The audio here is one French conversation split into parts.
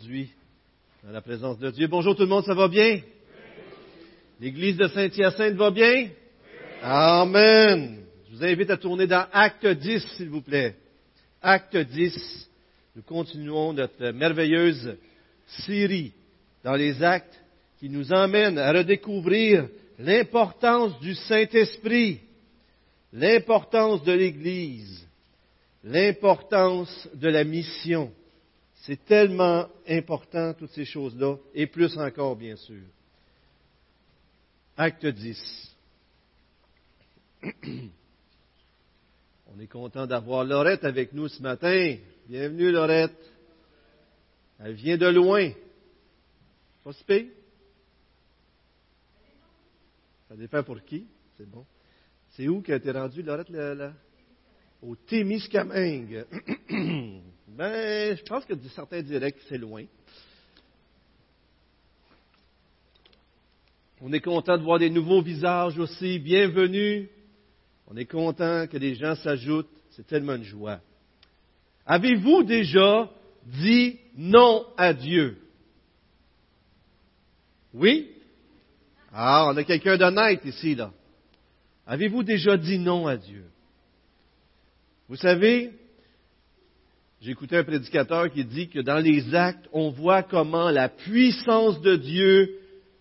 aujourd'hui dans la présence de Dieu. Bonjour tout le monde, ça va bien? L'église de Saint-Hyacinthe va bien? Amen. Je vous invite à tourner dans Acte 10, s'il vous plaît. Acte 10. Nous continuons notre merveilleuse série dans les actes qui nous emmène à redécouvrir l'importance du Saint-Esprit, l'importance de l'Église, l'importance de la mission. C'est tellement important, toutes ces choses-là, et plus encore, bien sûr. Acte 10. On est content d'avoir Laurette avec nous ce matin. Bienvenue, Laurette. Elle vient de loin. Pas si Ça dépend pour qui. C'est bon. C'est où qu'elle a été rendue, Laurette, là? Au Témiscamingue. ben, je pense que certains que c'est loin. On est content de voir des nouveaux visages aussi. Bienvenue. On est content que des gens s'ajoutent. C'est tellement une joie. Avez-vous déjà dit non à Dieu? Oui? Ah, on a quelqu'un d'honnête ici, là. Avez-vous déjà dit non à Dieu? Vous savez, j'ai écouté un prédicateur qui dit que dans les actes, on voit comment la puissance de Dieu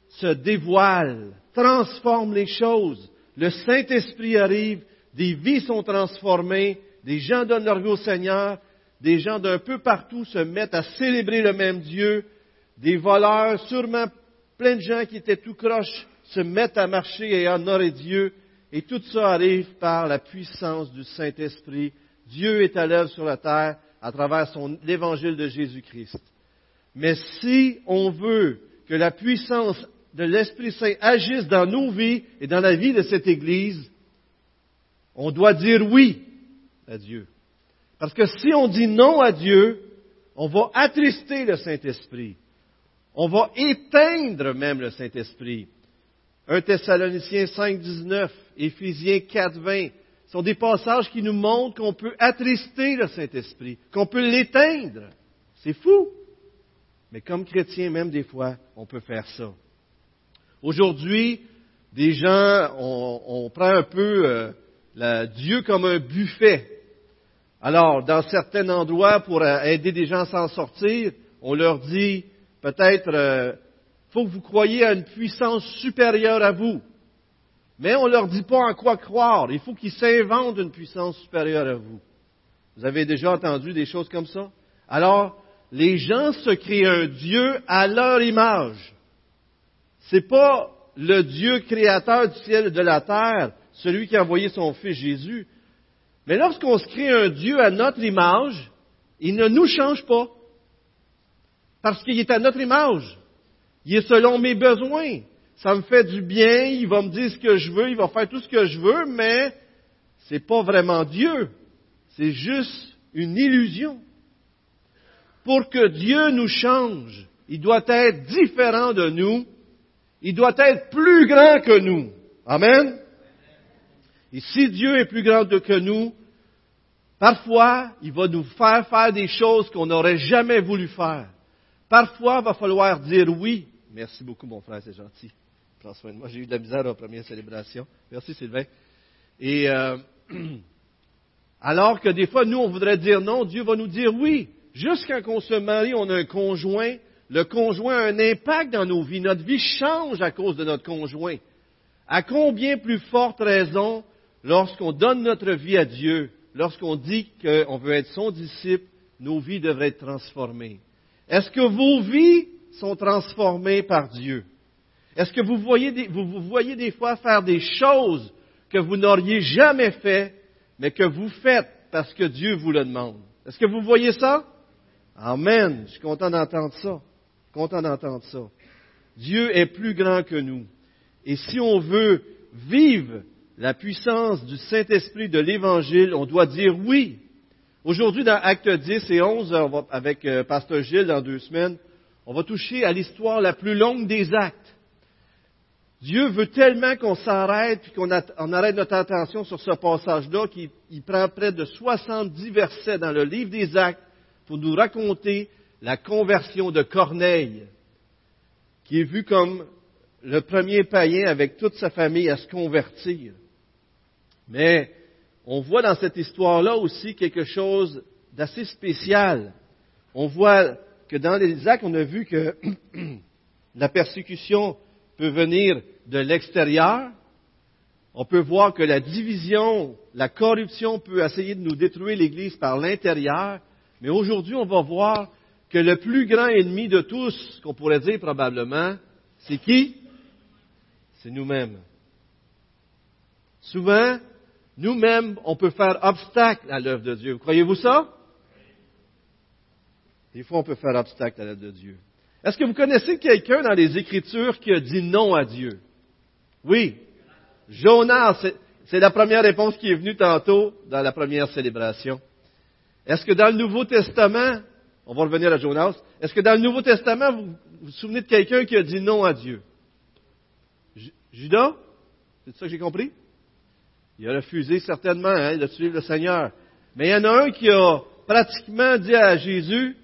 se dévoile, transforme les choses. Le Saint-Esprit arrive, des vies sont transformées, des gens donnent leur vie au Seigneur, des gens d'un peu partout se mettent à célébrer le même Dieu, des voleurs, sûrement plein de gens qui étaient tout croches, se mettent à marcher et à honorer Dieu, et tout ça arrive par la puissance du Saint-Esprit. Dieu est à l'œuvre sur la terre à travers l'évangile de Jésus-Christ. Mais si on veut que la puissance de l'Esprit Saint agisse dans nos vies et dans la vie de cette Église, on doit dire oui à Dieu. Parce que si on dit non à Dieu, on va attrister le Saint-Esprit. On va éteindre même le Saint-Esprit. 1 Thessaloniciens 5, 19, Éphésiens 4, 20, sont des passages qui nous montrent qu'on peut attrister le Saint-Esprit, qu'on peut l'éteindre. C'est fou. Mais comme chrétien, même des fois, on peut faire ça. Aujourd'hui, des gens, on, prend un peu euh, Dieu comme un buffet. Alors, dans certains endroits, pour euh, aider des gens à s'en sortir, on leur dit peut-être, euh, faut que vous croyiez à une puissance supérieure à vous. Mais on ne leur dit pas en quoi croire. Il faut qu'ils s'inventent une puissance supérieure à vous. Vous avez déjà entendu des choses comme ça? Alors, les gens se créent un Dieu à leur image. C'est pas le Dieu créateur du ciel et de la terre, celui qui a envoyé son Fils Jésus. Mais lorsqu'on se crée un Dieu à notre image, il ne nous change pas. Parce qu'il est à notre image. Il est selon mes besoins. Ça me fait du bien, il va me dire ce que je veux, il va faire tout ce que je veux, mais c'est pas vraiment Dieu. C'est juste une illusion. Pour que Dieu nous change, il doit être différent de nous il doit être plus grand que nous. Amen. Et si Dieu est plus grand que nous, parfois, il va nous faire faire des choses qu'on n'aurait jamais voulu faire. Parfois, il va falloir dire oui. Merci beaucoup, mon frère, c'est gentil. Prends moi. J'ai eu de la misère à la première célébration. Merci, Sylvain. Et euh, alors que des fois, nous, on voudrait dire non, Dieu va nous dire oui. Jusqu'à qu'on se marie, on a un conjoint le conjoint a un impact dans nos vies. Notre vie change à cause de notre conjoint. À combien plus forte raison lorsqu'on donne notre vie à Dieu, lorsqu'on dit qu'on veut être son disciple, nos vies devraient être transformées. Est-ce que vos vies sont transformées par Dieu? Est-ce que vous voyez, des, vous, vous voyez des fois faire des choses que vous n'auriez jamais fait, mais que vous faites parce que Dieu vous le demande? Est-ce que vous voyez ça? Amen. Je suis content d'entendre ça. Content d'entendre ça. Dieu est plus grand que nous. Et si on veut vivre la puissance du Saint-Esprit de l'Évangile, on doit dire oui. Aujourd'hui, dans Actes 10 et 11, avec euh, Pasteur Gilles dans deux semaines, on va toucher à l'histoire la plus longue des actes. Dieu veut tellement qu'on s'arrête et qu'on arrête notre attention sur ce passage-là qu'il prend près de 70 versets dans le livre des actes pour nous raconter la conversion de Corneille, qui est vu comme le premier païen avec toute sa famille à se convertir. Mais on voit dans cette histoire-là aussi quelque chose d'assez spécial. On voit que dans les actes, on a vu que la persécution peut venir de l'extérieur. On peut voir que la division, la corruption peut essayer de nous détruire l'Église par l'intérieur. Mais aujourd'hui, on va voir que le plus grand ennemi de tous, qu'on pourrait dire probablement, c'est qui? C'est nous-mêmes. Souvent, nous-mêmes, on peut faire obstacle à l'œuvre de Dieu. Vous croyez-vous ça? Des fois, on peut faire obstacle à l'œuvre de Dieu. Est-ce que vous connaissez quelqu'un dans les Écritures qui a dit non à Dieu? Oui. Jonas, c'est la première réponse qui est venue tantôt dans la première célébration. Est-ce que dans le Nouveau Testament, on va revenir à Jonas. Est-ce que dans le Nouveau Testament, vous vous, souvenez de quelqu'un qui a dit non à Dieu? Judas? C'est ça que j'ai compris? Il a refusé certainement hein, de suivre le Seigneur. Mais il y en a un qui a pratiquement dit à Jésus,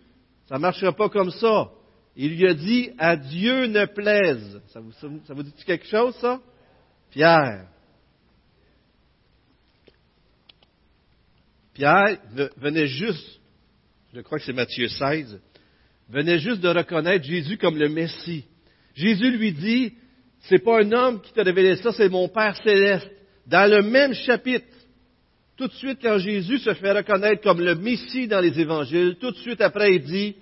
ça ne marchera pas comme ça. Il lui a dit, à Dieu ne plaise. Ça vous, ça vous dit quelque chose, ça? Pierre. Pierre venait juste je crois que c'est Matthieu 16, venait juste de reconnaître Jésus comme le Messie. Jésus lui dit, c'est pas un homme qui t'a révélé ça, c'est mon Père céleste. Dans le même chapitre, tout de suite quand Jésus se fait reconnaître comme le Messie dans les évangiles, tout de suite après il dit,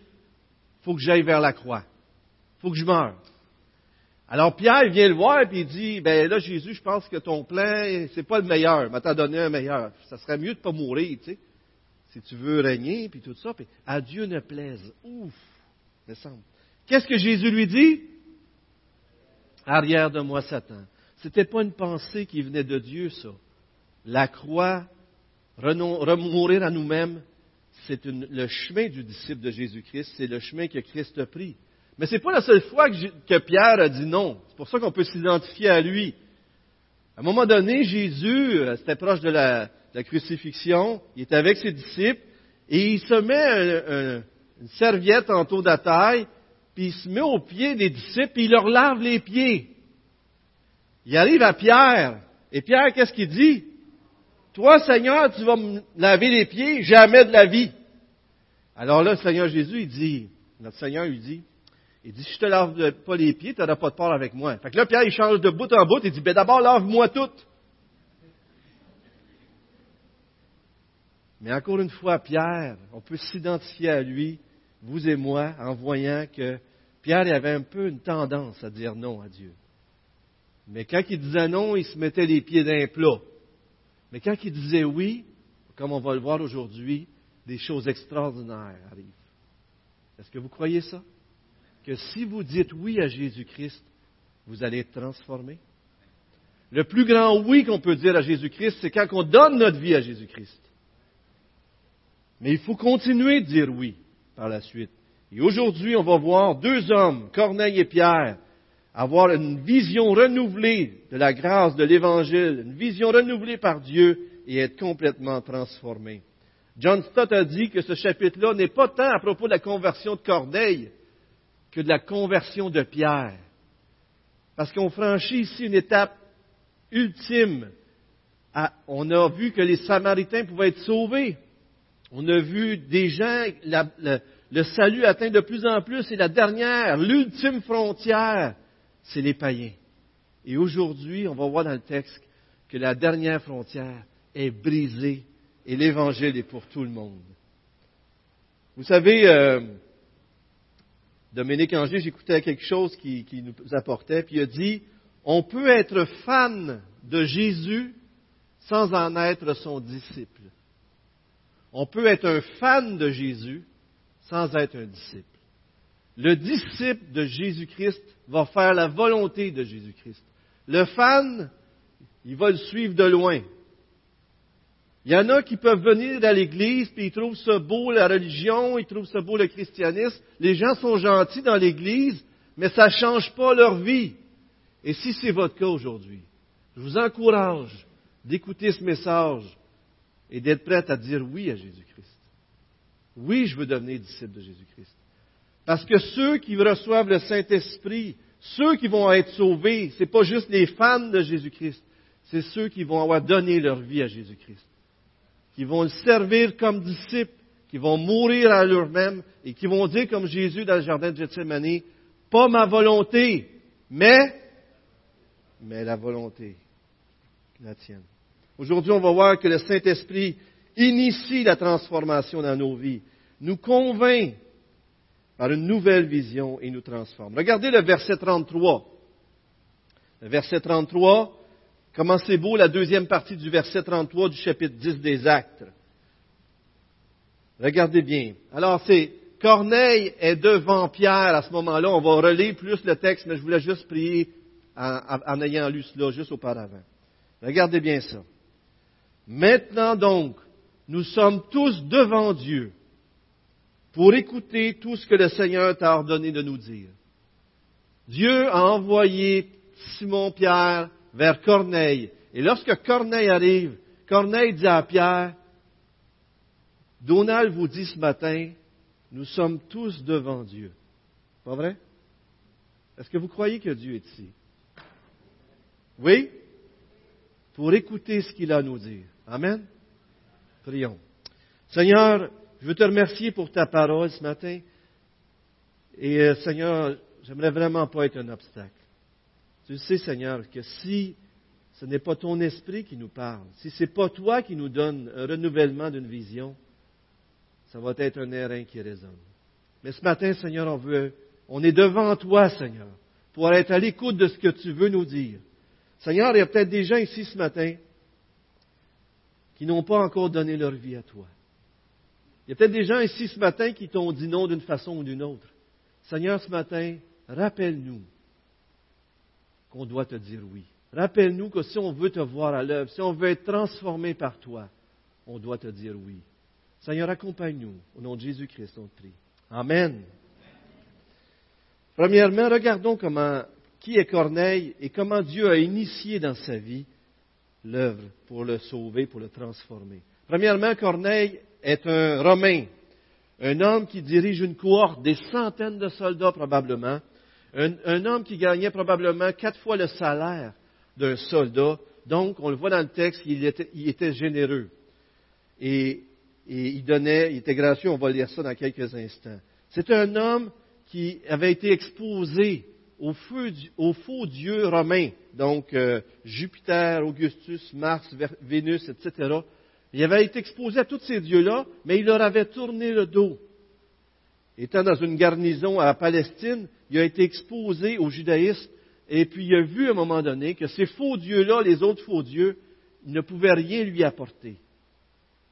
faut que j'aille vers la croix. Faut que je meure. Alors Pierre vient le voir et il dit, ben là Jésus, je pense que ton plan, c'est pas le meilleur, mais t'as donné un meilleur? Ça serait mieux de pas mourir, tu sais si tu veux régner, puis tout ça, puis à Dieu ne plaise. Ouf, me semble. Qu'est-ce que Jésus lui dit? Arrière de moi, Satan. C'était pas une pensée qui venait de Dieu, ça. La croix, remourir à nous-mêmes, c'est le chemin du disciple de Jésus-Christ, c'est le chemin que Christ a pris. Mais ce n'est pas la seule fois que, Pierre a dit non. C'est pour ça qu'on peut s'identifier à lui. À un moment donné, Jésus, euh, c'était proche de la, crucifixion, il est avec ses disciples, et il se met une serviette en taux de taille, puis il se met aux pieds des disciples, puis il leur lave les pieds. Il arrive à Pierre, et Pierre, qu'est-ce qu'il dit? Toi, Seigneur, tu vas me laver les pieds, jamais de la vie. Alors là, le Seigneur Jésus, il dit, notre Seigneur lui dit, il dit, si je te lave pas les pieds, tu n'auras pas de part avec moi. Fait que là, Pierre, il change de bout en bout, il dit, ben d'abord, lave-moi tout. Mais encore une fois, Pierre, on peut s'identifier à lui, vous et moi, en voyant que Pierre avait un peu une tendance à dire non à Dieu. Mais quand il disait non, il se mettait les pieds d'un plat. Mais quand il disait oui, comme on va le voir aujourd'hui, des choses extraordinaires arrivent. Est-ce que vous croyez ça? Que si vous dites oui à Jésus-Christ, vous allez être transformé? Le plus grand oui qu'on peut dire à Jésus-Christ, c'est quand on donne notre vie à Jésus-Christ. Mais il faut continuer de dire oui par la suite. Et aujourd'hui, on va voir deux hommes, Corneille et Pierre, avoir une vision renouvelée de la grâce de l'Évangile, une vision renouvelée par Dieu et être complètement transformés. John Stott a dit que ce chapitre-là n'est pas tant à propos de la conversion de Corneille que de la conversion de Pierre. Parce qu'on franchit ici une étape ultime. on a vu que les Samaritains pouvaient être sauvés. On a vu des gens, le salut atteint de plus en plus, et la dernière, l'ultime frontière, c'est les païens. Et aujourd'hui, on va voir dans le texte que la dernière frontière est brisée et l'évangile est pour tout le monde. Vous savez, euh, Dominique Angers, j'écoutais quelque chose qui, qui nous apportait, puis il a dit, on peut être fan de Jésus sans en être son disciple. On peut être un fan de Jésus sans être un disciple. Le disciple de Jésus-Christ va faire la volonté de Jésus-Christ. Le fan, il va le suivre de loin. Il y en a qui peuvent venir à l'église, puis ils trouvent ça beau la religion, ils trouvent ça beau le christianisme. Les gens sont gentils dans l'église, mais ça ne change pas leur vie. Et si c'est votre cas aujourd'hui, je vous encourage d'écouter ce message et d'être prête à dire oui à Jésus-Christ. Oui, je veux devenir disciple de Jésus-Christ. Parce que ceux qui reçoivent le Saint-Esprit, ceux qui vont être sauvés, ce n'est pas juste les fans de Jésus-Christ, c'est ceux qui vont avoir donné leur vie à Jésus-Christ, qui vont le servir comme disciples, qui vont mourir à eux-mêmes et qui vont dire comme Jésus dans le jardin de Gethsemane, pas ma volonté, mais, mais la volonté, la tienne. Aujourd'hui, on va voir que le Saint-Esprit initie la transformation dans nos vies, nous convainc par une nouvelle vision et nous transforme. Regardez le verset 33. Le verset 33, comment c'est beau la deuxième partie du verset 33 du chapitre 10 des Actes. Regardez bien. Alors c'est Corneille est devant Pierre à ce moment-là. On va relire plus le texte, mais je voulais juste prier en, en ayant lu cela juste auparavant. Regardez bien ça. Maintenant donc, nous sommes tous devant Dieu pour écouter tout ce que le Seigneur t'a ordonné de nous dire. Dieu a envoyé Simon-Pierre vers Corneille. Et lorsque Corneille arrive, Corneille dit à Pierre, Donald vous dit ce matin, nous sommes tous devant Dieu. Pas vrai? Est-ce que vous croyez que Dieu est ici? Oui? Pour écouter ce qu'il a à nous dire. Amen? Prions. Seigneur, je veux te remercier pour ta parole ce matin. Et euh, Seigneur, j'aimerais vraiment pas être un obstacle. Tu sais, Seigneur, que si ce n'est pas ton esprit qui nous parle, si ce n'est pas toi qui nous donne un renouvellement d'une vision, ça va être un airain qui résonne. Mais ce matin, Seigneur, on veut, on est devant toi, Seigneur, pour être à l'écoute de ce que tu veux nous dire. Seigneur, il y a peut-être des gens ici ce matin qui n'ont pas encore donné leur vie à toi. Il y a peut-être des gens ici ce matin qui t'ont dit non d'une façon ou d'une autre. Seigneur, ce matin, rappelle-nous qu'on doit te dire oui. Rappelle-nous que si on veut te voir à l'œuvre, si on veut être transformé par toi, on doit te dire oui. Seigneur, accompagne-nous. Au nom de Jésus-Christ, on te prie. Amen. Premièrement, regardons comment, qui est Corneille et comment Dieu a initié dans sa vie l'œuvre pour le sauver, pour le transformer. Premièrement, Corneille est un Romain, un homme qui dirige une cohorte, des centaines de soldats probablement, un, homme qui gagnait probablement quatre fois le salaire d'un soldat. Donc, on le voit dans le texte, il était, généreux. Et, il donnait, il était gracieux, on va lire ça dans quelques instants. C'est un homme qui avait été exposé au, faux dieu romain, donc euh, Jupiter, Augustus, Mars, Vénus, etc. Il avait été exposé à tous ces dieux-là, mais il leur avait tourné le dos. Étant dans une garnison à Palestine, il a été exposé au judaïsme, et puis il a vu à un moment donné que ces faux dieux-là, les autres faux dieux, ne pouvaient rien lui apporter.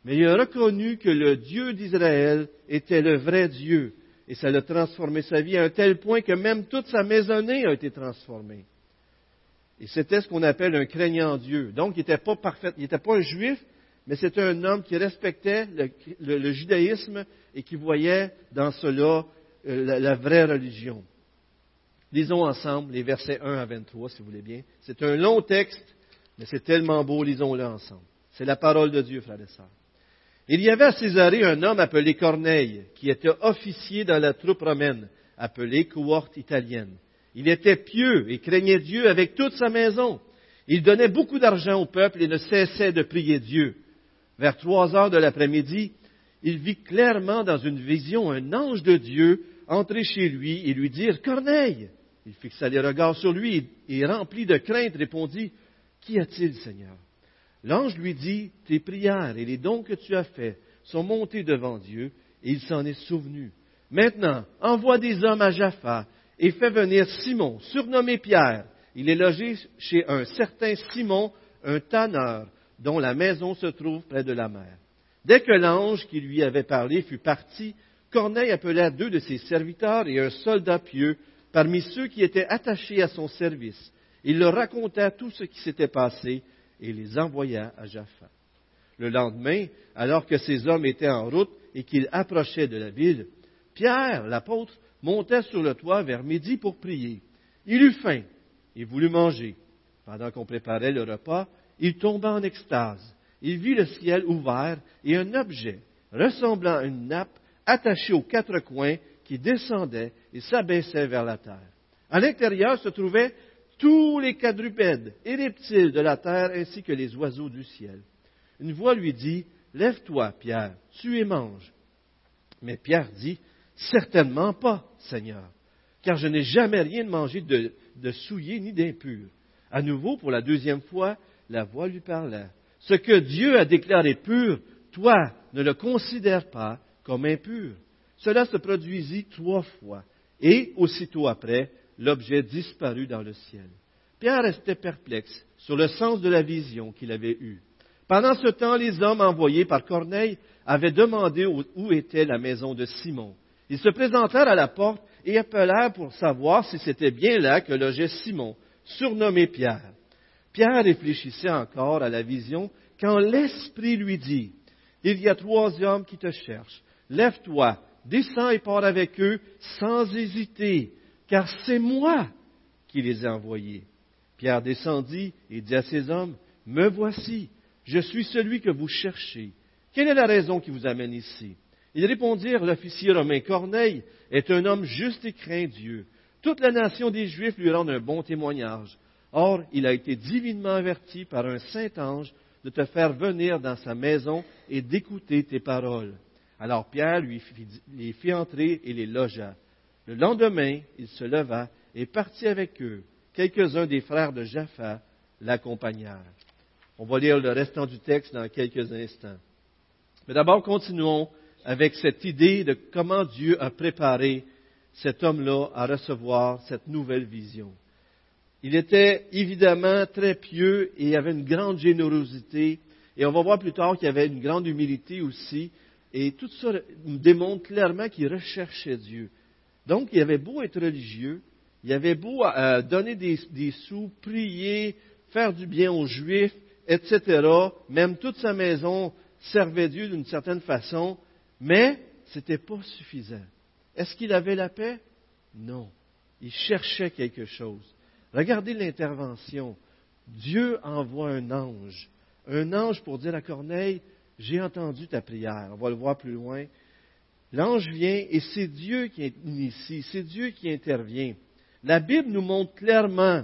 Mais il a reconnu que le Dieu d'Israël était le vrai Dieu, et ça a transformé sa vie à un tel point que même toute sa maisonnée a été transformée. Et c'était ce qu'on appelle un craignant Dieu. Donc, il n'était pas parfait, il n'était pas juif, mais c'était un homme qui respectait le, judaïsme et qui voyait dans cela euh, la, vraie religion. Lisons ensemble les versets 1 à 23, si vous voulez bien. C'est un long texte, mais c'est tellement beau, lisons-le ensemble. C'est la parole de Dieu, frères et sœurs. Il y avait à Césarée un homme appelé Corneille, qui était officier dans la troupe romaine, appelée cohorte italienne. Il était pieux et craignait Dieu avec toute sa maison. Il donnait beaucoup d'argent au peuple et ne cessait de prier Dieu. Vers trois heures de l'après-midi, il vit clairement dans une vision un ange de Dieu entrer chez lui et lui dire Corneille Il fixa les regards sur lui et, rempli de crainte, répondit Qu'y a-t-il, Seigneur L'ange lui dit Tes prières et les dons que tu as faits sont montés devant Dieu et il s'en est souvenu. Maintenant, envoie des hommes à Jaffa et fais venir Simon, surnommé Pierre. Il est logé chez un certain Simon, un tanneur, dont la maison se trouve près de la mer. Dès que l'ange qui lui avait parlé fut parti, Corneille appela deux de ses serviteurs et un soldat pieux parmi ceux qui étaient attachés à son service. Il leur raconta tout ce qui s'était passé et les envoya à Jaffa. Le lendemain, alors que ces hommes étaient en route et qu'ils approchaient de la ville, Pierre, l'apôtre, monta sur le toit vers midi pour prier. Il eut faim et voulut manger. Pendant qu'on préparait le repas, il tomba en extase. Il vit le ciel ouvert et un objet ressemblant à une nappe attachée aux quatre coins qui descendait et s'abaissait vers la terre. À l'intérieur se trouvaient tous les quadrupèdes et reptiles de la terre ainsi que les oiseaux du ciel. Une voix lui dit, Lève-toi, Pierre, tu et mange. Mais Pierre dit, Certainement pas, Seigneur, car je n'ai jamais rien mangé de, de souillé ni d'impur. À nouveau, pour la deuxième fois, la voix lui parla. Ce que Dieu a déclaré pur, toi ne le considères pas comme impur. Cela se produisit trois fois, et aussitôt après, l'objet disparut dans le ciel. Pierre restait perplexe sur le sens de la vision qu'il avait eue. Pendant ce temps, les hommes envoyés par Corneille avaient demandé où était la maison de Simon. Ils se présentèrent à la porte et appelèrent pour savoir si c'était bien là que logeait Simon, surnommé Pierre. Pierre réfléchissait encore à la vision quand l'Esprit lui dit, Il y a trois hommes qui te cherchent. Lève-toi, descends et pars avec eux sans hésiter, car c'est moi qui les ai envoyés. Pierre descendit et dit à ces hommes, Me voici, je suis celui que vous cherchez. Quelle est la raison qui vous amène ici? Ils répondirent, L'officier romain Corneille est un homme juste et craint Dieu. Toute la nation des Juifs lui rend un bon témoignage. Or, il a été divinement averti par un saint ange de te faire venir dans sa maison et d'écouter tes paroles. Alors Pierre lui fit, les fit entrer et les logea. Le lendemain, il se leva et partit avec eux. Quelques-uns des frères de Jaffa l'accompagnèrent. On va lire le restant du texte dans quelques instants. Mais d'abord, continuons avec cette idée de comment Dieu a préparé cet homme-là à recevoir cette nouvelle vision. Il était évidemment très pieux et avait une grande générosité. Et on va voir plus tard qu'il avait une grande humilité aussi. Et tout ça nous démontre clairement qu'il recherchait Dieu. Donc, il avait beau être religieux, il avait beau euh, donner des, des, sous, prier, faire du bien aux Juifs, etc. Même toute sa maison servait Dieu d'une certaine façon, mais ce n'était pas suffisant. Est-ce qu'il avait la paix? Non. Il cherchait quelque chose. Regardez l'intervention. Dieu envoie un ange. Un ange pour dire à Corneille, j'ai entendu ta prière. On va le voir plus loin. L'ange vient et c'est Dieu qui initie, c'est Dieu qui intervient. La Bible nous montre clairement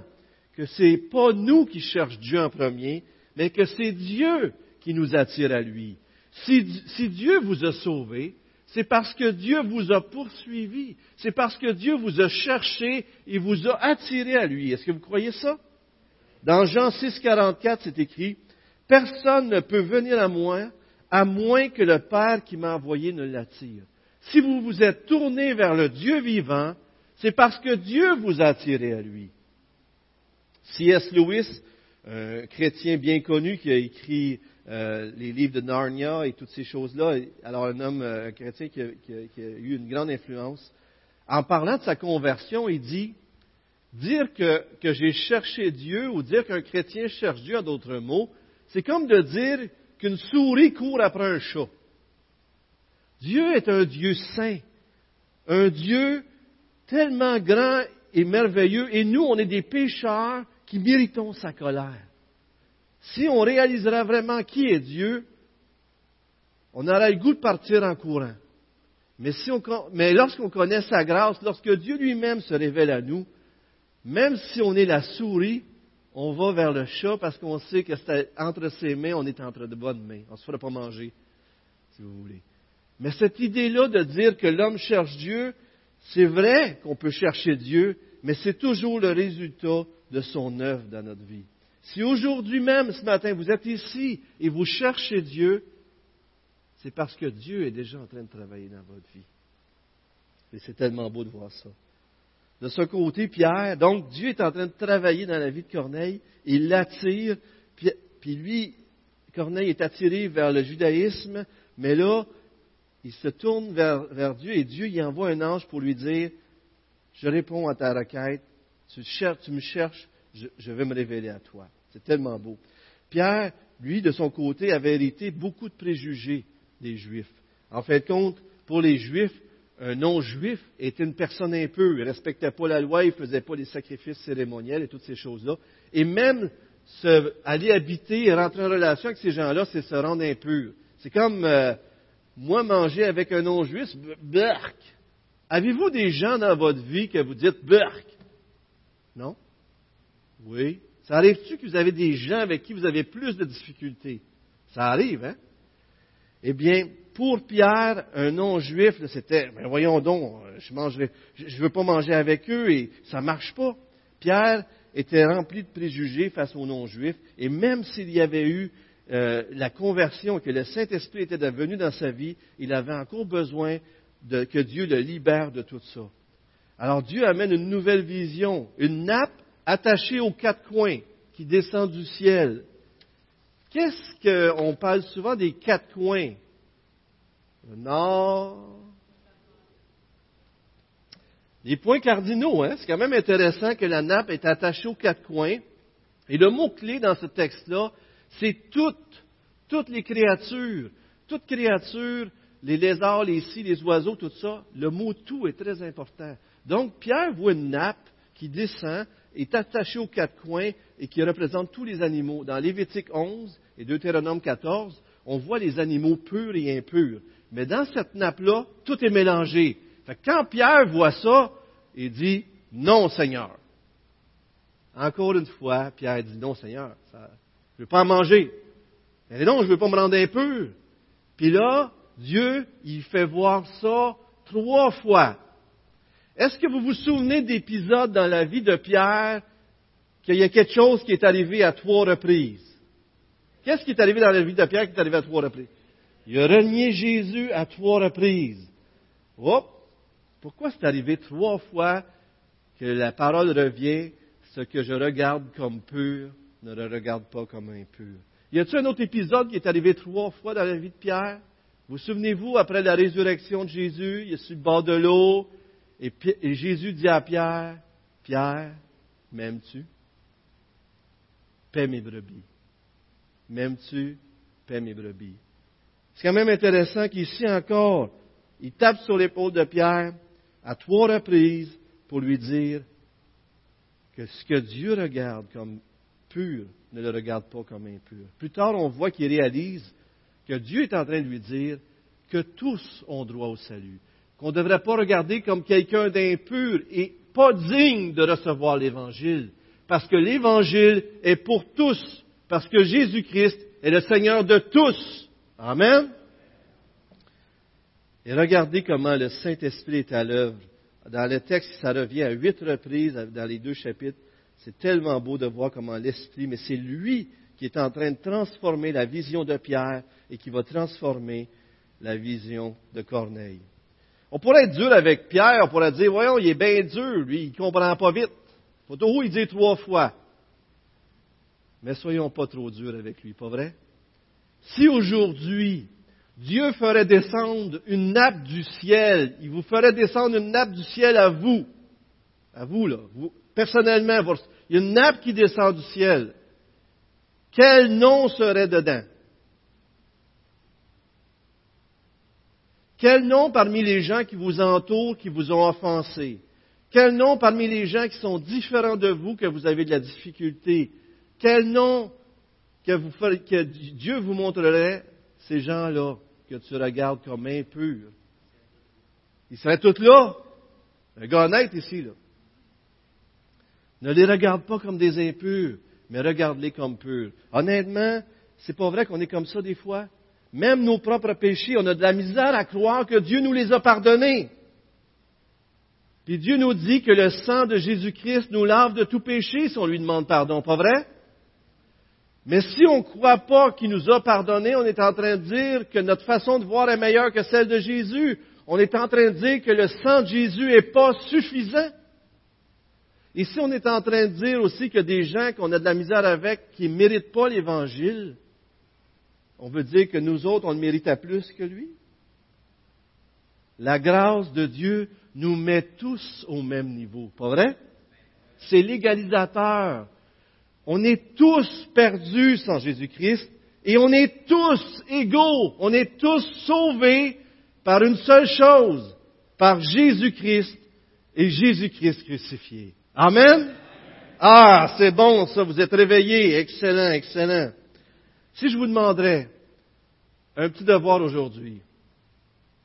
que ce n'est pas nous qui cherchons Dieu en premier, mais que c'est Dieu qui nous attire à lui. Si Dieu vous a sauvé, c'est parce que Dieu vous a poursuivi. C'est parce que Dieu vous a cherché et vous a attiré à lui. Est-ce que vous croyez ça? Dans Jean 6, 44, c'est écrit, Personne ne peut venir à moi à moins que le Père qui m'a envoyé ne l'attire. Si vous vous êtes tourné vers le Dieu vivant, c'est parce que Dieu vous a attiré à lui. C.S. Lewis, un chrétien bien connu qui a écrit euh, les livres de Narnia et toutes ces choses-là. Alors, un homme euh, chrétien qui a, eu une grande influence. En parlant de sa conversion, il dit dire que, que j'ai cherché Dieu ou dire qu'un chrétien cherche Dieu, en d'autres mots, c'est comme de dire qu'une souris court après un chat. Dieu est un Dieu saint, un Dieu tellement grand et merveilleux, et nous, on est des pécheurs qui méritons sa colère. Si on réalisera vraiment qui est Dieu, on aura le goût de partir en courant. Mais, si mais lorsqu'on connaît sa grâce, lorsque Dieu lui-même se révèle à nous, même si on est la souris, on va vers le chat parce qu'on sait que entre ses mains, on est entre de bonnes mains. On ne se fera pas manger, si vous voulez. Mais cette idée-là de dire que l'homme cherche Dieu, c'est vrai qu'on peut chercher Dieu, mais c'est toujours le résultat de son œuvre dans notre vie. Si aujourd'hui même, ce matin, vous êtes ici et vous cherchez Dieu, c'est parce que Dieu est déjà en train de travailler dans votre vie. Et c'est tellement beau de voir ça. De ce côté, Pierre, donc Dieu est en train de travailler dans la vie de Corneille, il l'attire, puis, lui, Corneille est attiré vers le judaïsme, mais là, il se tourne vers, Dieu et Dieu y envoie un ange pour lui dire, je réponds à ta requête, tu, me cherches, je vais me révéler à toi. C'est tellement beau. Pierre, lui, de son côté, avait hérité beaucoup de préjugés des Juifs. En fait, compte, pour les Juifs, un non-juif était une personne impure. Il ne respectait pas la loi, il ne faisait pas les sacrifices cérémoniels et toutes ces choses-là. Et même aller habiter et rentrer en relation avec ces gens-là, c'est se rendre impur. C'est comme euh, moi manger avec un non-juif, berk. Avez-vous des gens dans votre vie que vous dites Burk? Non? Oui. Ça arrive-tu que vous avez des gens avec qui vous avez plus de difficultés? Ça arrive, hein? Eh bien, pour Pierre, un non-juif, c'était, mais voyons donc, je ne je veux pas manger avec eux et ça marche pas. Pierre était rempli de préjugés face aux non-juifs et même s'il y avait eu euh, la conversion, que le Saint-Esprit était devenu dans sa vie, il avait encore besoin que Dieu le libère de tout ça. Alors Dieu amène une nouvelle vision, une nappe attachée aux quatre coins qui descend du ciel. Qu'est-ce qu'on parle souvent des quatre coins? Le nord. Les points cardinaux, hein? c'est quand même intéressant que la nappe est attachée aux quatre coins. Et le mot-clé dans ce texte-là, c'est toutes, toutes les créatures. Toutes créatures, les lézards, les scies, les oiseaux, tout ça, le mot tout est très important. Donc, Pierre voit une nappe qui descend, est attachée aux quatre coins et qui représente tous les animaux. Dans Lévitique 11 et Deutéronome 14, on voit les animaux purs et impurs. Mais dans cette nappe-là, tout est mélangé. quand Pierre voit ça, il dit Non, Seigneur. Encore une fois, Pierre dit Non, Seigneur, je ne veux pas en manger. Mais non, je ne veux pas me rendre impur. Puis là, Dieu, il fait voir ça trois fois. Est-ce que vous vous souvenez d'épisodes dans la vie de Pierre qu'il y a quelque chose qui est arrivé à trois reprises? Qu'est-ce qui est arrivé dans la vie de Pierre qui est arrivé à trois reprises? Il a renié Jésus à trois reprises. Hop! Pourquoi c'est arrivé trois fois que la parole revient, ce que je regarde comme pur, ne le regarde pas comme impur? Y a-t-il un autre épisode qui est arrivé trois fois dans la vie de Pierre? Vous souvenez-vous, après la résurrection de Jésus, il est sur le bord de l'eau, et, Jésus dit à Pierre, Pierre, m'aimes-tu? Paie mes brebis. M'aimes-tu? Paie mes brebis. C'est quand même intéressant qu'ici encore, il tape sur l'épaule de Pierre à trois reprises pour lui dire que ce que Dieu regarde comme pur ne le regarde pas comme impur. Plus tard, on voit qu'il réalise que Dieu est en train de lui dire que tous ont droit au salut, qu'on ne devrait pas regarder comme quelqu'un d'impur et pas digne de recevoir l'Évangile, parce que l'Évangile est pour tous, parce que Jésus-Christ est le Seigneur de tous. Amen. Et regardez comment le Saint-Esprit est à l'œuvre. Dans le texte, ça revient à huit reprises dans les deux chapitres. C'est tellement beau de voir comment l'Esprit, mais c'est lui qui est en train de transformer la vision de Pierre et qui va transformer la vision de Corneille. On pourrait être dur avec Pierre, on pourrait dire, voyons, il est bien dur, lui, il ne comprend pas vite. Faut tout il dit trois fois. Mais soyons pas trop durs avec lui, pas vrai? Si aujourd'hui, Dieu ferait descendre une nappe du ciel, il vous ferait descendre une nappe du ciel à vous, à vous là, vous, personnellement, il y a une nappe qui descend du ciel. Quel nom serait dedans? Quel nom parmi les gens qui vous entourent, qui vous ont offensé? Quel nom parmi les gens qui sont différents de vous, que vous avez de la difficulté? Quel nom que, Dieu vous montrerait ces gens-là que tu regardes comme impurs? Ils seraient tous là. Un gars ici, là. Ne les regarde pas comme des impurs, mais regarde-les comme purs. Honnêtement, c'est pas vrai qu'on est comme ça des fois? Même nos propres péchés, on a de la misère à croire que Dieu nous les a pardonnés. Puis Dieu nous dit que le sang de Jésus-Christ nous lave de tout péché si on lui demande pardon, pas vrai? Mais si on ne croit pas qu'il nous a pardonné, on est en train de dire que notre façon de voir est meilleure que celle de Jésus. On est en train de dire que le sang de Jésus n'est pas suffisant. Et si on est en train de dire aussi que des gens qu'on a de la misère avec qui ne méritent pas l'Évangile, on veut dire que nous autres, on le méritait plus que lui. La grâce de Dieu nous met tous au même niveau, pas vrai? C'est l'égalisateur. On est tous perdus sans Jésus-Christ et on est tous égaux, on est tous sauvés par une seule chose, par Jésus-Christ et Jésus-Christ crucifié. Amen? Ah, c'est bon ça, vous êtes réveillés, excellent, excellent. Si je vous demanderais un petit devoir aujourd'hui,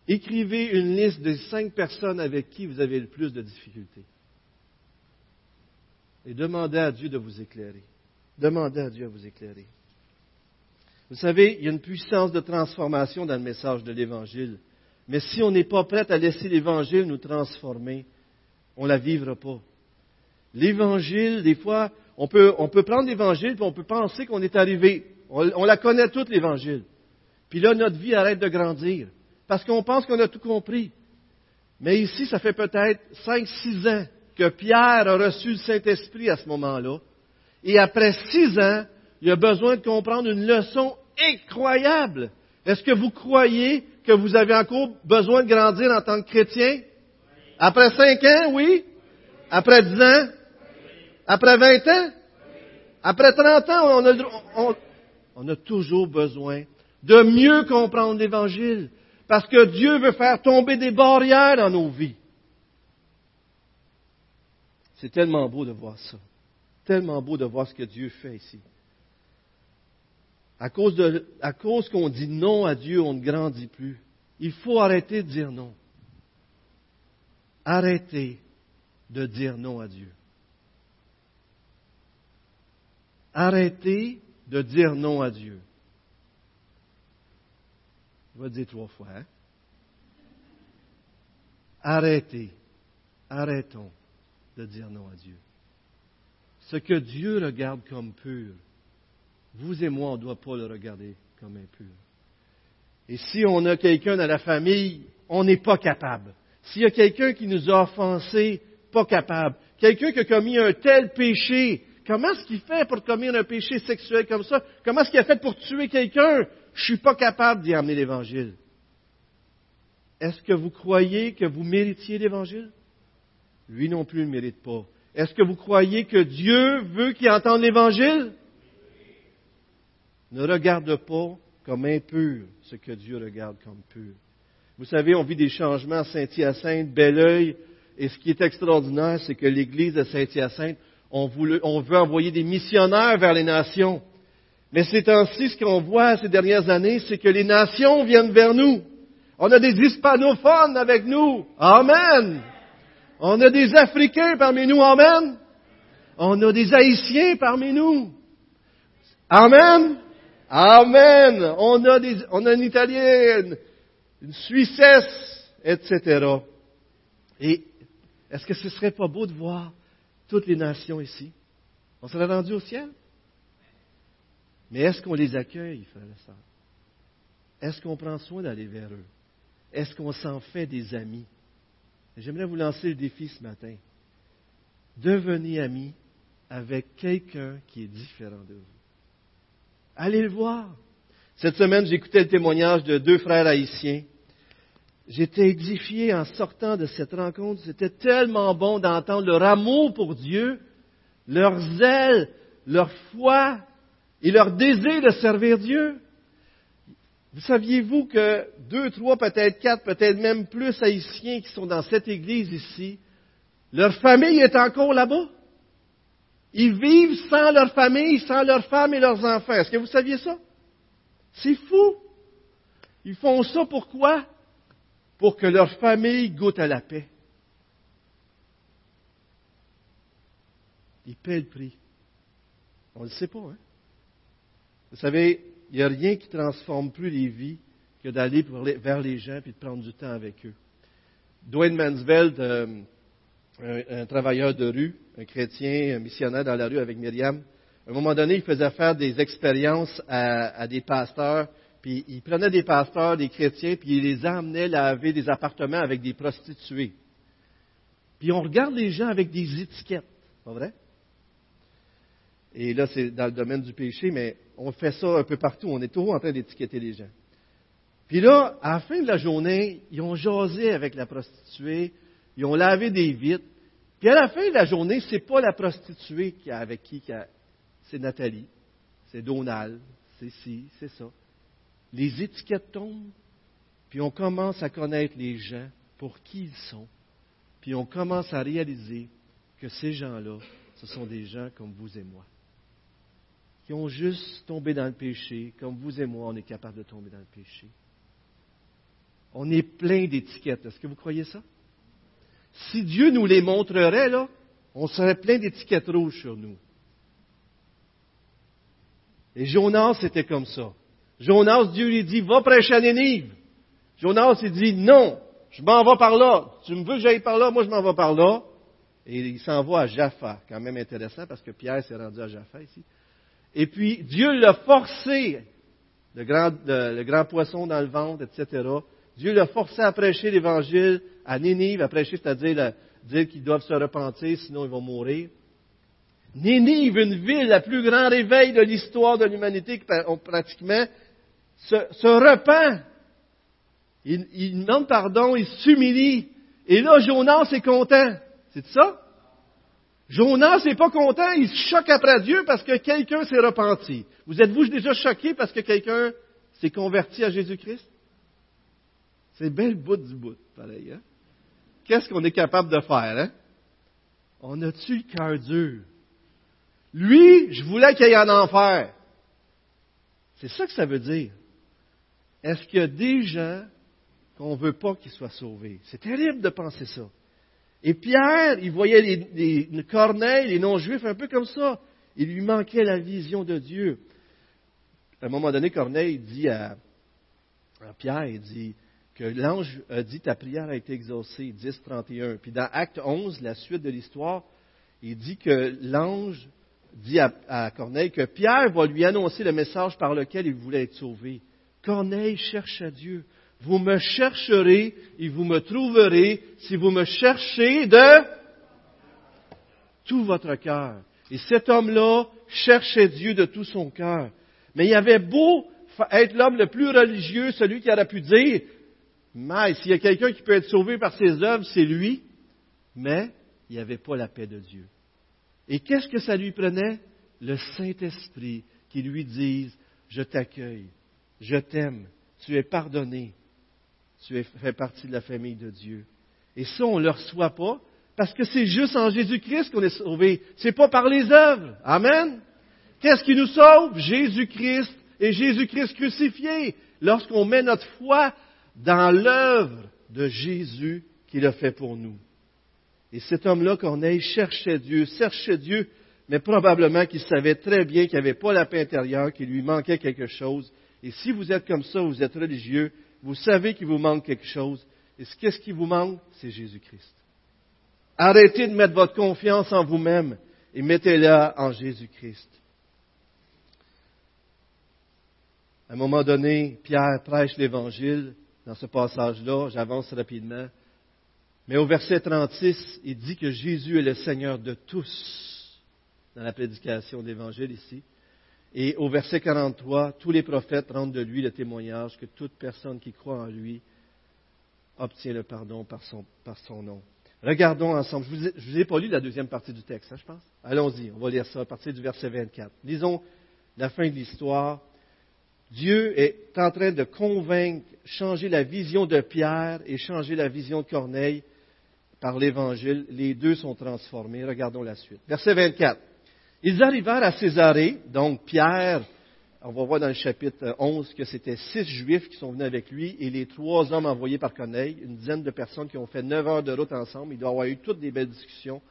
Écrivez une liste des cinq personnes avec qui vous avez le plus de difficultés. Et demandez à Dieu de vous éclairer. Demandez à Dieu de vous éclairer. Vous savez, il y a une puissance de transformation dans le message de l'Évangile. Mais si on n'est pas prêt à laisser l'Évangile nous transformer, on ne la vivra pas. L'Évangile, des fois, on peut, on peut prendre l'Évangile et on peut penser qu'on est arrivé. On, la connaît toute, l'Évangile. Puis là, notre vie arrête de grandir. Parce qu'on pense qu'on a tout compris. Mais ici, ça fait peut-être cinq, six ans que Pierre a reçu le Saint-Esprit à ce moment-là. Et après six ans, il a besoin de comprendre une leçon incroyable. Est-ce que vous croyez que vous avez encore besoin de grandir en tant que chrétien? Après cinq ans, oui. Après dix ans? Après vingt ans? Après trente ans, on a, a toujours besoin de mieux comprendre l'Évangile. Parce que Dieu veut faire tomber des barrières dans nos vies. C'est tellement beau de voir ça. Tellement beau de voir ce que Dieu fait ici. À cause, de, à cause qu'on dit non à Dieu, on ne grandit plus. Il faut arrêter de dire non. Arrêtez de dire non à Dieu. Arrêtez de dire non à Dieu. Je vais dire trois fois. Hein? Arrêtez, arrêtons de dire non à Dieu. Ce que Dieu regarde comme pur, vous et moi, on ne doit pas le regarder comme impur. Et si on a quelqu'un dans la famille, on n'est pas capable. S'il y a quelqu'un qui nous a offensés, pas capable. Quelqu'un qui a commis un tel péché, comment est-ce qu'il fait pour commettre un péché sexuel comme ça? Comment est-ce qu'il a fait pour tuer quelqu'un? Je ne suis pas capable d'y amener l'Évangile. Est-ce que vous croyez que vous méritiez l'Évangile? Lui non plus ne mérite pas. Est-ce que vous croyez que Dieu veut qu'il entende l'Évangile? Ne regarde pas comme impur ce que Dieu regarde comme pur. Vous savez, on vit des changements à Saint-Hyacinthe, Belleuil, et ce qui est extraordinaire, c'est que l'Église de Saint-Hyacinthe, on, veut envoyer des missionnaires vers les nations. Mais ces temps-ci, ce qu'on voit ces dernières années, c'est que les nations viennent vers nous. On a des hispanophones avec nous. Amen. On a des Africains parmi nous. Amen. On a des Haïtiens parmi nous. Amen. Amen. On a, des, on a une Italienne, une Suissesse, etc. Et est-ce que ce serait pas beau de voir toutes les nations ici? On serait rendu au ciel? Mais est-ce qu'on les accueille, frères et sœurs? Est-ce qu'on prend soin d'aller vers eux? Est-ce qu'on s'en fait des amis? J'aimerais vous lancer le défi ce matin. Devenez amis avec quelqu'un qui est différent de vous. Allez le voir. Cette semaine, j'écoutais le témoignage de deux frères haïtiens. J'étais édifié en sortant de cette rencontre. C'était tellement bon d'entendre leur amour pour Dieu, leur zèle, leur foi, et leur désir de servir Dieu. Vous saviez-vous que deux, trois, peut-être quatre, peut-être même plus haïtiens qui sont dans cette église ici, leur famille est encore là-bas? Ils vivent sans leur famille, sans leurs femmes et leurs enfants. Est-ce que vous saviez ça? C'est fou. Ils font ça pourquoi? Pour que leur famille goûte à la paix. Ils paient le prix. On ne le sait pas, hein? Vous savez, il n'y a rien qui transforme plus les vies que d'aller vers les gens et de prendre du temps avec eux. Dwayne Mansveld, euh, un, travailleur de rue, un chrétien, un missionnaire dans la rue avec Myriam, à un moment donné, il faisait faire des expériences à, des pasteurs, puis il prenait des pasteurs, des chrétiens, puis il les emmenait laver des appartements avec des prostituées. Puis on regarde les gens avec des étiquettes, pas vrai? Et là, c'est dans le domaine du péché, mais on fait ça un peu partout. On est toujours en train d'étiqueter les gens. Puis là, à la fin de la journée, ils ont jasé avec la prostituée, ils ont lavé des vitres. Puis à la fin de la journée, c'est pas la prostituée qui a, avec qui, c'est Nathalie, c'est Donald, c'est ci, c'est ça. Les étiquettes tombent, puis on commence à connaître les gens pour qui ils sont, puis on commence à réaliser que ces gens-là, ce sont des gens comme vous et moi qui ont juste tombé dans le péché, comme vous et moi, on est capable de tomber dans le péché. On est plein d'étiquettes. Est-ce que vous croyez ça? Si Dieu nous les montrerait, là, on serait plein d'étiquettes rouges sur nous. Et Jonas, c'était comme ça. Jonas, Dieu lui dit, va prêcher à Nénive. Jonas, il dit, non, je m'en vais par là. Tu me veux que j'aille par là? Moi, je m'en vais par là. Et il s'en va à Jaffa. Quand même intéressant parce que Pierre s'est rendu à Jaffa ici. Et puis, Dieu l'a forcé, le grand, le, grand, poisson dans le ventre, etc. Dieu l'a forcé à prêcher l'évangile à Nénive, à prêcher, c'est-à-dire dire qu'ils doivent se repentir, sinon ils vont mourir. Nénive, une ville, la plus grand réveil de l'histoire de l'humanité, pratiquement, se, se repent. Il, il demande pardon, il s'humilie. Et là, Jonas est content. C'est ça? Jonas n'est pas content, il se choque après Dieu parce que quelqu'un s'est repenti. Vous êtes-vous déjà choqué parce que quelqu'un s'est converti à Jésus-Christ? C'est bien le bout du bout, pareil. Hein? Qu'est-ce qu'on est capable de faire? Hein? On a-tu le cœur dur? Lui, je voulais qu'il y ait en enfer. C'est ça que ça veut dire. Est-ce qu'il y a des gens qu'on ne veut pas qu'ils soient sauvés? C'est terrible de penser ça. Et Pierre, il voyait les, les non-juifs, un peu comme ça. Il lui manquait la vision de Dieu. À un moment donné, Corneille dit à, Pierre, il dit que l'ange a dit ta prière a été exaucée, 10, 31. Puis dans Acte 11, la suite de l'histoire, il dit que l'ange dit à, à, Corneille que Pierre va lui annoncer le message par lequel il voulait être sauvé. Corneille cherche à Dieu. Vous me chercherez et vous me trouverez si vous me cherchez de tout votre cœur. Et cet homme-là cherchait Dieu de tout son cœur. Mais il avait beau être l'homme le plus religieux, celui qui aurait pu dire, mais s'il y a quelqu'un qui peut être sauvé par ses œuvres, c'est lui. Mais il n'y avait pas la paix de Dieu. Et qu'est-ce que ça lui prenait? Le Saint-Esprit qui lui dise, je t'accueille, je t'aime, tu es pardonné, tu fais partie de la famille de Dieu. Et ça, on ne le reçoit pas parce que c'est juste en Jésus-Christ qu'on est sauvé. C'est pas par les œuvres. Amen. Qu'est-ce qui nous sauve? Jésus-Christ et Jésus-Christ crucifié. Lorsqu'on met notre foi dans l'œuvre de Jésus qu'il a fait pour nous. Et cet homme-là, Corneille, cherchait Dieu, cherchait Dieu, mais probablement qu'il savait très bien qu'il n'y avait pas la paix intérieure, qu'il lui manquait quelque chose. Et si vous êtes comme ça, vous êtes religieux, vous savez qu'il vous manque quelque chose. Et qu'est-ce qui vous manque? C'est Jésus-Christ. Arrêtez de mettre votre confiance en vous-même et mettez-la en Jésus-Christ. À un moment donné, Pierre prêche l'Évangile dans ce passage-là, j'avance rapidement. Mais au verset 36, il dit que Jésus est le Seigneur de tous dans la prédication de l'Évangile ici. Et au verset 43, tous les prophètes rendent de lui le témoignage que toute personne qui croit en lui obtient le pardon par son, nom. Regardons ensemble. Je ne vous, ai pas lu la deuxième partie du texte, hein, je pense? Allons-y, on va lire ça à partir du verset 24. Lisons la fin de l'histoire. Dieu est en train de convaincre, changer la vision de Pierre et changer la vision de Corneille par l'Évangile. Les deux sont transformés. Regardons la suite. Verset 24. Ils arrivèrent à Césarée, donc Pierre, on va voir dans le chapitre 11 que c'était six juifs qui sont venus avec lui et les trois hommes envoyés par Corneille, une dizaine de personnes qui ont fait neuf heures de route ensemble. Il doit avoir eu toutes des belles discussions.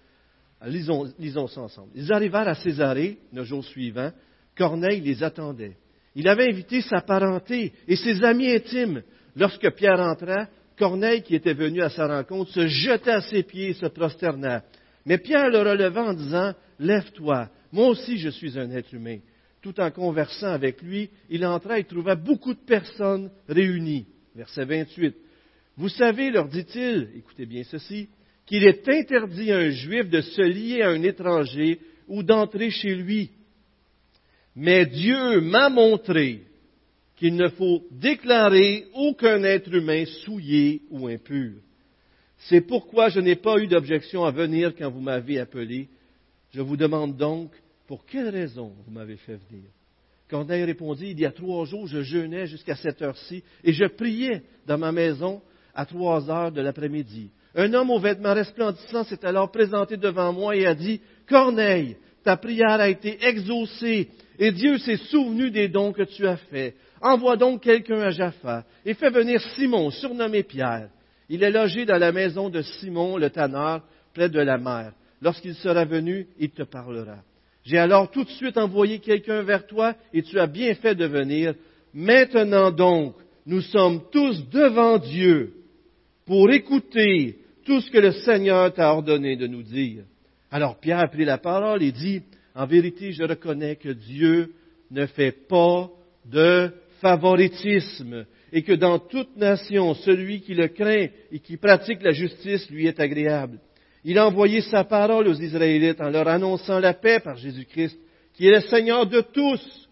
Lisons, lisons ça ensemble. Ils arrivèrent à Césarée le jour suivant. Corneille les attendait. Il avait invité sa parenté et ses amis intimes. Lorsque Pierre entra, Corneille, qui était venu à sa rencontre, se jeta à ses pieds et se prosterna. Mais Pierre le releva en disant, Lève-toi, moi aussi, je suis un être humain. Tout en conversant avec lui, il entra et trouva beaucoup de personnes réunies. Verset 28. Vous savez, leur dit-il, écoutez bien ceci, qu'il est interdit à un juif de se lier à un étranger ou d'entrer chez lui. Mais Dieu m'a montré qu'il ne faut déclarer aucun être humain souillé ou impur. C'est pourquoi je n'ai pas eu d'objection à venir quand vous m'avez appelé. Je vous demande donc pour quelle raison vous m'avez fait venir? Corneille répondit, il y a trois jours, je jeûnais jusqu'à cette heure-ci et je priais dans ma maison à trois heures de l'après-midi. Un homme aux vêtements resplendissants s'est alors présenté devant moi et a dit, Corneille, ta prière a été exaucée et Dieu s'est souvenu des dons que tu as faits. Envoie donc quelqu'un à Jaffa et fais venir Simon, surnommé Pierre. Il est logé dans la maison de Simon le tanneur, près de la mer. Lorsqu'il sera venu, il te parlera. J'ai alors tout de suite envoyé quelqu'un vers toi et tu as bien fait de venir. Maintenant donc, nous sommes tous devant Dieu pour écouter tout ce que le Seigneur t'a ordonné de nous dire. Alors Pierre a pris la parole et dit, en vérité, je reconnais que Dieu ne fait pas de favoritisme et que dans toute nation, celui qui le craint et qui pratique la justice lui est agréable. Il a envoyé sa parole aux Israélites en leur annonçant la paix par Jésus-Christ, qui est le Seigneur de tous.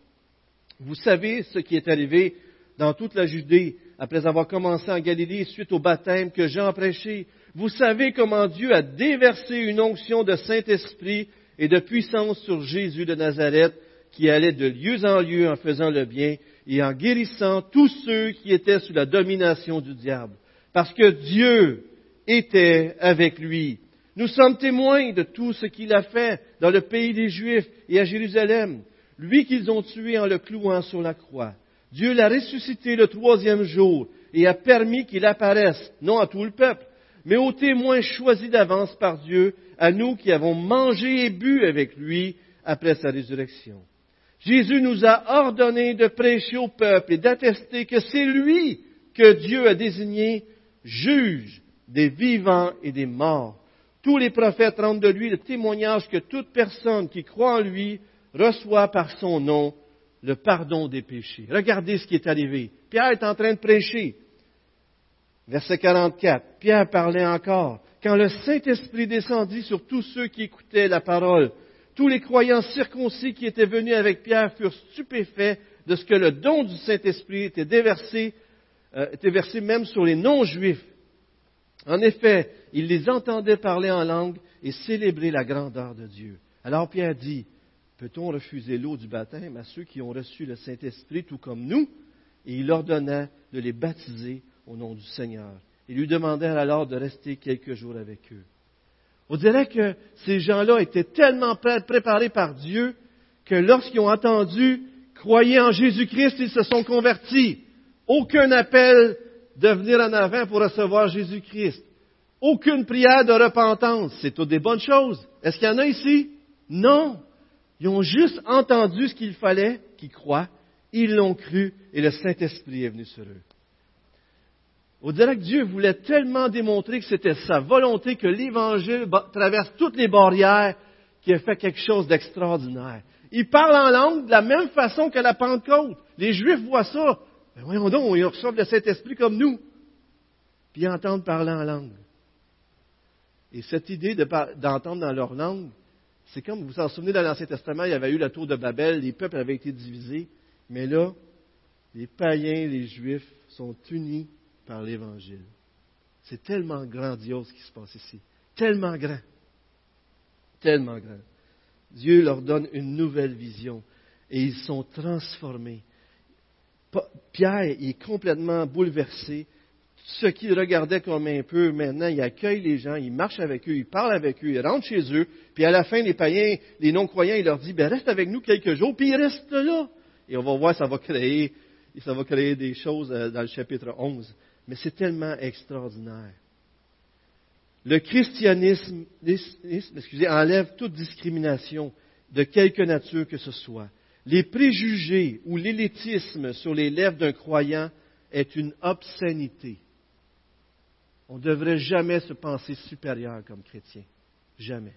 Vous savez ce qui est arrivé dans toute la Judée après avoir commencé en Galilée suite au baptême que Jean prêchait. Vous savez comment Dieu a déversé une onction de Saint-Esprit et de puissance sur Jésus de Nazareth, qui allait de lieu en lieu en faisant le bien et en guérissant tous ceux qui étaient sous la domination du diable. Parce que Dieu était avec lui. Nous sommes témoins de tout ce qu'il a fait dans le pays des Juifs et à Jérusalem, lui qu'ils ont tué en le clouant sur la croix. Dieu l'a ressuscité le troisième jour et a permis qu'il apparaisse, non à tout le peuple, mais aux témoins choisis d'avance par Dieu, à nous qui avons mangé et bu avec lui après sa résurrection. Jésus nous a ordonné de prêcher au peuple et d'attester que c'est lui que Dieu a désigné juge des vivants et des morts. Tous les prophètes rendent de lui le témoignage que toute personne qui croit en lui reçoit par son nom le pardon des péchés. Regardez ce qui est arrivé. Pierre est en train de prêcher. Verset 44. Pierre parlait encore. Quand le Saint-Esprit descendit sur tous ceux qui écoutaient la parole, tous les croyants circoncis qui étaient venus avec Pierre furent stupéfaits de ce que le don du Saint-Esprit était déversé, euh, était versé même sur les non-juifs. En effet, ils les entendaient parler en langue et célébrer la grandeur de Dieu. Alors Pierre dit, peut-on refuser l'eau du baptême à ceux qui ont reçu le Saint-Esprit tout comme nous? Et il ordonna de les baptiser au nom du Seigneur. Ils lui demandèrent alors de rester quelques jours avec eux. On dirait que ces gens-là étaient tellement préparés par Dieu que lorsqu'ils ont entendu croyez en Jésus-Christ, ils se sont convertis. Aucun appel de venir en avant pour recevoir Jésus-Christ. Aucune prière de repentance. C'est toutes des bonnes choses. Est-ce qu'il y en a ici? Non. Ils ont juste entendu ce qu'il fallait qu'ils croient. Ils l'ont cru et le Saint-Esprit est venu sur eux. On dirait que Dieu voulait tellement démontrer que c'était sa volonté que l'Évangile traverse toutes les barrières qui a fait quelque chose d'extraordinaire. Il parle en langue de la même façon que la Pentecôte. Les Juifs voient ça. Mais voyons donc, ils reçoivent le Saint-Esprit comme nous. Puis ils entendent parler en langue. Et cette idée d'entendre dans leur langue, c'est comme, vous vous en souvenez, dans l'Ancien Testament, il y avait eu la tour de Babel, les peuples avaient été divisés. Mais là, les païens, les Juifs sont unis par l'Évangile. C'est tellement grandiose ce qui se passe ici. Tellement grand. Tellement grand. Dieu leur donne une nouvelle vision et ils sont transformés. Pierre est complètement bouleversé. Ce qu'il regardait comme un peu, maintenant, il accueille les gens, il marche avec eux, il parle avec eux, il rentre chez eux, puis à la fin, les païens, les non-croyants, il leur dit, ben, reste avec nous quelques jours, puis il reste là. Et on va voir, ça va créer, ça va créer des choses euh, dans le chapitre 11 mais c'est tellement extraordinaire. Le christianisme excusez, enlève toute discrimination de quelque nature que ce soit. Les préjugés ou l'élitisme sur les lèvres d'un croyant est une obscénité. On ne devrait jamais se penser supérieur comme chrétien. Jamais.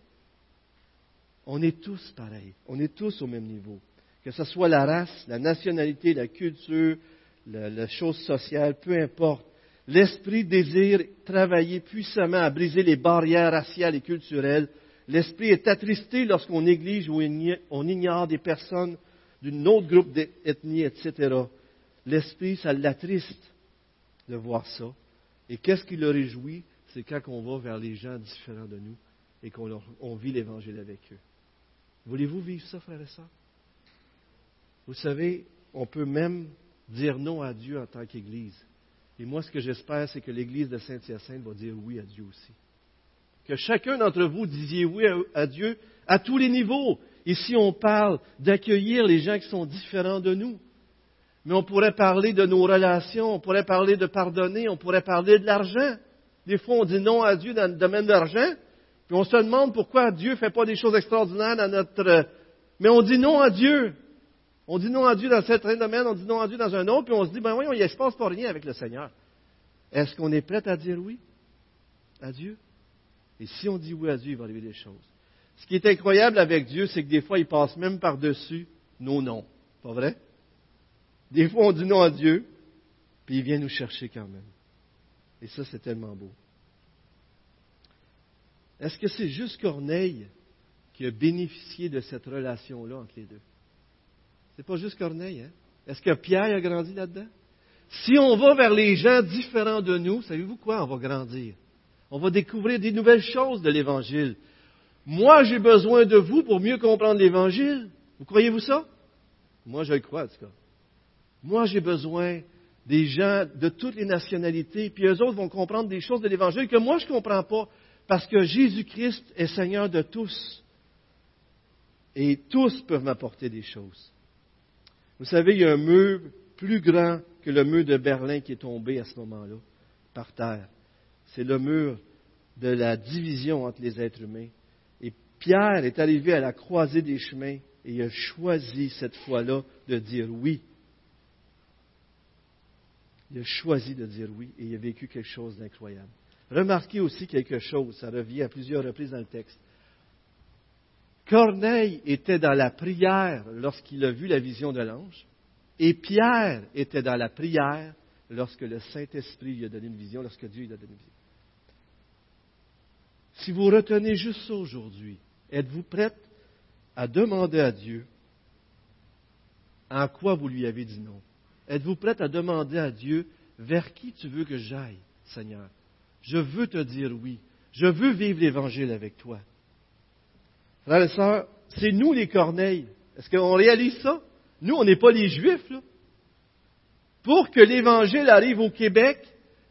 On est tous pareils. On est tous au même niveau. Que ce soit la race, la nationalité, la culture, la, la chose sociale, peu importe. L'Esprit désire travailler puissamment à briser les barrières raciales et culturelles. L'Esprit est attristé lorsqu'on néglige ou on ignore des personnes d'un autre groupe d'ethnie, etc. L'Esprit, ça l'attriste de voir ça. Et qu'est-ce qui le réjouit? C'est quand on va vers les gens différents de nous et qu'on vit l'Évangile avec eux. Voulez-vous vivre ça, frères et sœurs? Vous savez, on peut même dire non à Dieu en tant qu'Église. Et moi, ce que j'espère, c'est que l'Église de Saint-Hyacinthe va dire oui à Dieu aussi. Que chacun d'entre vous disiez oui à Dieu à tous les niveaux. Ici, on parle d'accueillir les gens qui sont différents de nous. Mais on pourrait parler de nos relations, on pourrait parler de pardonner, on pourrait parler de l'argent. Des fois, on dit non à Dieu dans le domaine de l'argent, puis on se demande pourquoi Dieu ne fait pas des choses extraordinaires dans notre... Mais on dit non à Dieu. On dit non à Dieu dans certains domaines, on dit non à Dieu dans un autre, puis on se dit, ben voyons, il ne se passe pas rien avec le Seigneur. Est-ce qu'on est prêt à dire oui à Dieu? Et si on dit oui à Dieu, il va arriver des choses. Ce qui est incroyable avec Dieu, c'est que des fois, il passe même par-dessus nos noms. Pas vrai? Des fois, on dit non à Dieu, puis il vient nous chercher quand même. Et ça, c'est tellement beau. Est-ce que c'est juste Corneille qui a bénéficié de cette relation-là entre les deux? C'est pas juste Corneille, hein? Est-ce que Pierre a grandi là-dedans? Si on va vers les gens différents de nous, savez-vous quoi? On va grandir. On va découvrir des nouvelles choses de l'Évangile. Moi, j'ai besoin de vous pour mieux comprendre l'Évangile. Vous croyez-vous ça? Moi, je le crois, en tout cas. Moi, j'ai besoin des gens de toutes les nationalités, puis eux autres vont comprendre des choses de l'Évangile que moi, je ne comprends pas, parce que Jésus-Christ est Seigneur de tous. Et tous peuvent m'apporter des choses. Vous savez, il y a un mur plus grand que le mur de Berlin qui est tombé à ce moment-là, par terre. C'est le mur de la division entre les êtres humains. Et Pierre est arrivé à la croisée des chemins et il a choisi cette fois-là de dire oui. Il a choisi de dire oui et il a vécu quelque chose d'incroyable. Remarquez aussi quelque chose, ça revient à plusieurs reprises dans le texte. Corneille était dans la prière lorsqu'il a vu la vision de l'ange, et Pierre était dans la prière lorsque le Saint-Esprit lui a donné une vision, lorsque Dieu lui a donné une vision. Si vous retenez juste aujourd'hui, êtes-vous prête à demander à Dieu en quoi vous lui avez dit non? Êtes-vous prête à demander à Dieu vers qui tu veux que j'aille, Seigneur? Je veux te dire oui. Je veux vivre l'Évangile avec toi. Frères et sœurs, c'est nous les corneilles. Est-ce qu'on réalise ça? Nous, on n'est pas les Juifs. Là. Pour que l'Évangile arrive au Québec,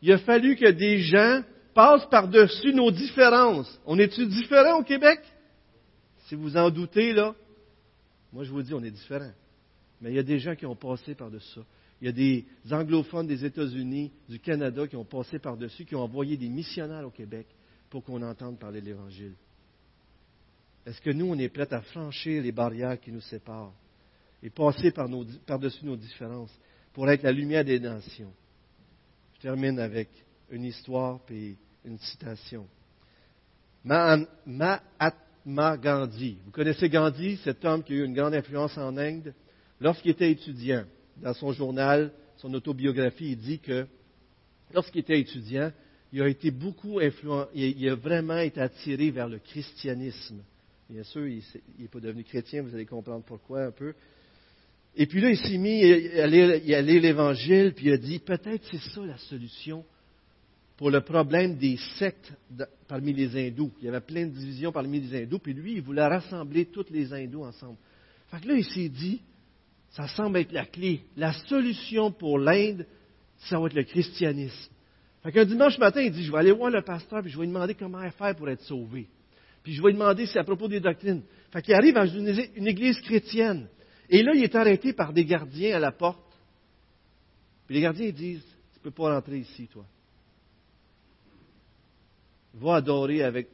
il a fallu que des gens passent par-dessus nos différences. On est-tu différents au Québec? Si vous en doutez, là, moi je vous dis, on est différents. Mais il y a des gens qui ont passé par-dessus ça. Il y a des anglophones des États-Unis, du Canada qui ont passé par-dessus, qui ont envoyé des missionnaires au Québec pour qu'on entende parler de l'Évangile. Est-ce que nous, on est prêts à franchir les barrières qui nous séparent et passer par-dessus nos différences pour être la lumière des nations? Je termine avec une histoire et une citation. Mahatma Gandhi. Vous connaissez Gandhi, cet homme qui a eu une grande influence en Inde? Lorsqu'il était étudiant, dans son journal, son autobiographie, il dit que lorsqu'il était étudiant, il a été beaucoup influent, il a vraiment été attiré vers le christianisme. Bien sûr, il n'est pas devenu chrétien, vous allez comprendre pourquoi un peu. Et puis là, il s'est mis à lire l'Évangile, puis il a dit, peut-être c'est ça la solution pour le problème des sectes parmi les hindous. Il y avait plein de divisions parmi les hindous, puis lui, il voulait rassembler tous les hindous ensemble. Fait que là, il s'est dit, ça semble être la clé. La solution pour l'Inde, ça va être le christianisme. Fait qu'un dimanche matin, il dit, je vais aller voir le pasteur, puis je vais lui demander comment faire pour être sauvé. Puis je vais lui demander si à propos des doctrines. Fait qu'il arrive dans une église chrétienne. Et là, il est arrêté par des gardiens à la porte. Puis les gardiens disent, tu ne peux pas rentrer ici, toi va adorer avec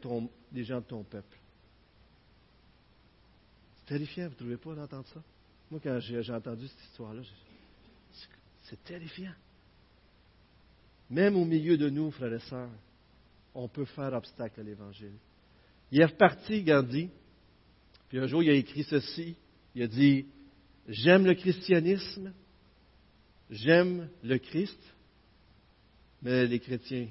les gens de ton peuple. C'est terrifiant, vous ne trouvez pas d'entendre ça? Moi, quand j'ai entendu cette histoire-là, c'est terrifiant. Même au milieu de nous, frères et sœurs, on peut faire obstacle à l'Évangile. Il est reparti, Gandhi, puis un jour, il a écrit ceci. Il a dit J'aime le christianisme, j'aime le Christ, mais les chrétiens,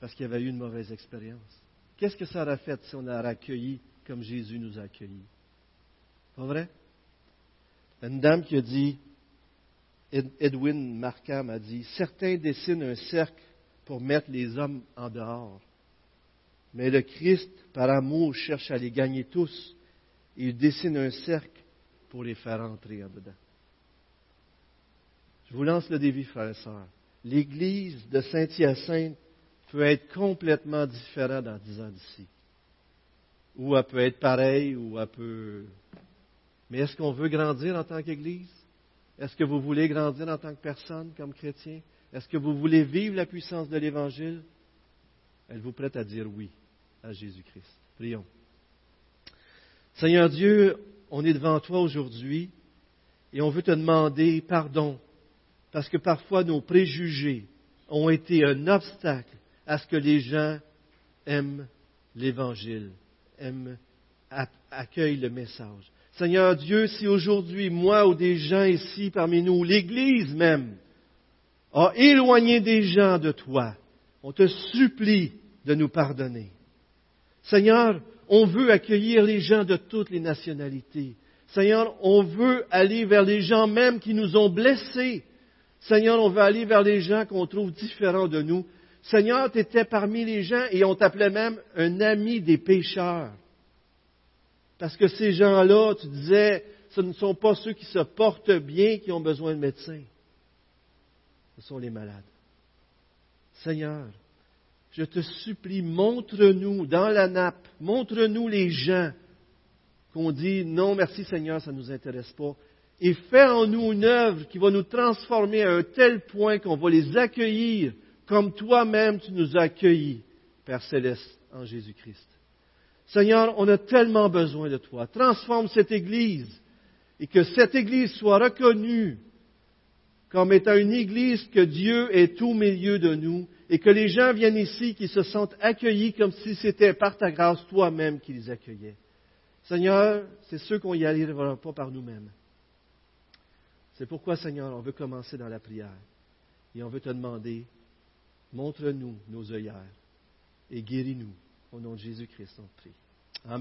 parce qu'il y avait eu une mauvaise expérience. Qu'est-ce que ça aurait fait si on a accueilli comme Jésus nous a accueillis? Pas vrai? Une dame qui a dit, Edwin Markham a dit, certains dessinent un cercle pour mettre les hommes en dehors. Mais le Christ, par amour, cherche à les gagner tous. Et il dessine un cercle pour les faire entrer en dedans. Je vous lance le défi, frères et sœurs. L'Église de Saint-Hyacinthe peut être complètement différent dans dix ans d'ici. Ou elle peut être pareille, ou elle peut Mais est-ce qu'on veut grandir en tant qu'Église? Est-ce que vous voulez grandir en tant que personne, comme chrétien? Est-ce que vous voulez vivre la puissance de l'Évangile? Êtes-vous prête à dire oui à Jésus-Christ? Prions. Seigneur Dieu, on est devant toi aujourd'hui et on veut te demander pardon parce que parfois nos préjugés ont été un obstacle à ce que les gens aiment l'Évangile, aiment, accueillent le message. Seigneur Dieu, si aujourd'hui, moi ou des gens ici parmi nous, l'Église même, a éloigné des gens de toi, on te supplie de nous pardonner. Seigneur, on veut accueillir les gens de toutes les nationalités. Seigneur, on veut aller vers les gens même qui nous ont blessés. Seigneur, on veut aller vers les gens qu'on trouve différents de nous. Seigneur, tu étais parmi les gens et on t'appelait même un ami des pécheurs. Parce que ces gens-là, tu disais, ce ne sont pas ceux qui se portent bien qui ont besoin de médecins. Ce sont les malades. Seigneur, je te supplie, montre-nous dans la nappe, montre-nous les gens qu'on dit non, merci Seigneur, ça ne nous intéresse pas. Et fais en nous une œuvre qui va nous transformer à un tel point qu'on va les accueillir comme toi-même tu nous as accueillis, Père céleste, en Jésus-Christ. Seigneur, on a tellement besoin de toi. Transforme cette Église et que cette Église soit reconnue comme étant une Église que Dieu est au milieu de nous et que les gens viennent ici qui se sentent accueillis comme si c'était par ta grâce toi-même qui les accueillais. Seigneur, c'est ceux qu'on n'y arrivera pas par nous-mêmes. C'est pourquoi, Seigneur, on veut commencer dans la prière et on veut te demander, montre-nous nos œillères et guéris-nous. Au nom de Jésus-Christ, on prie.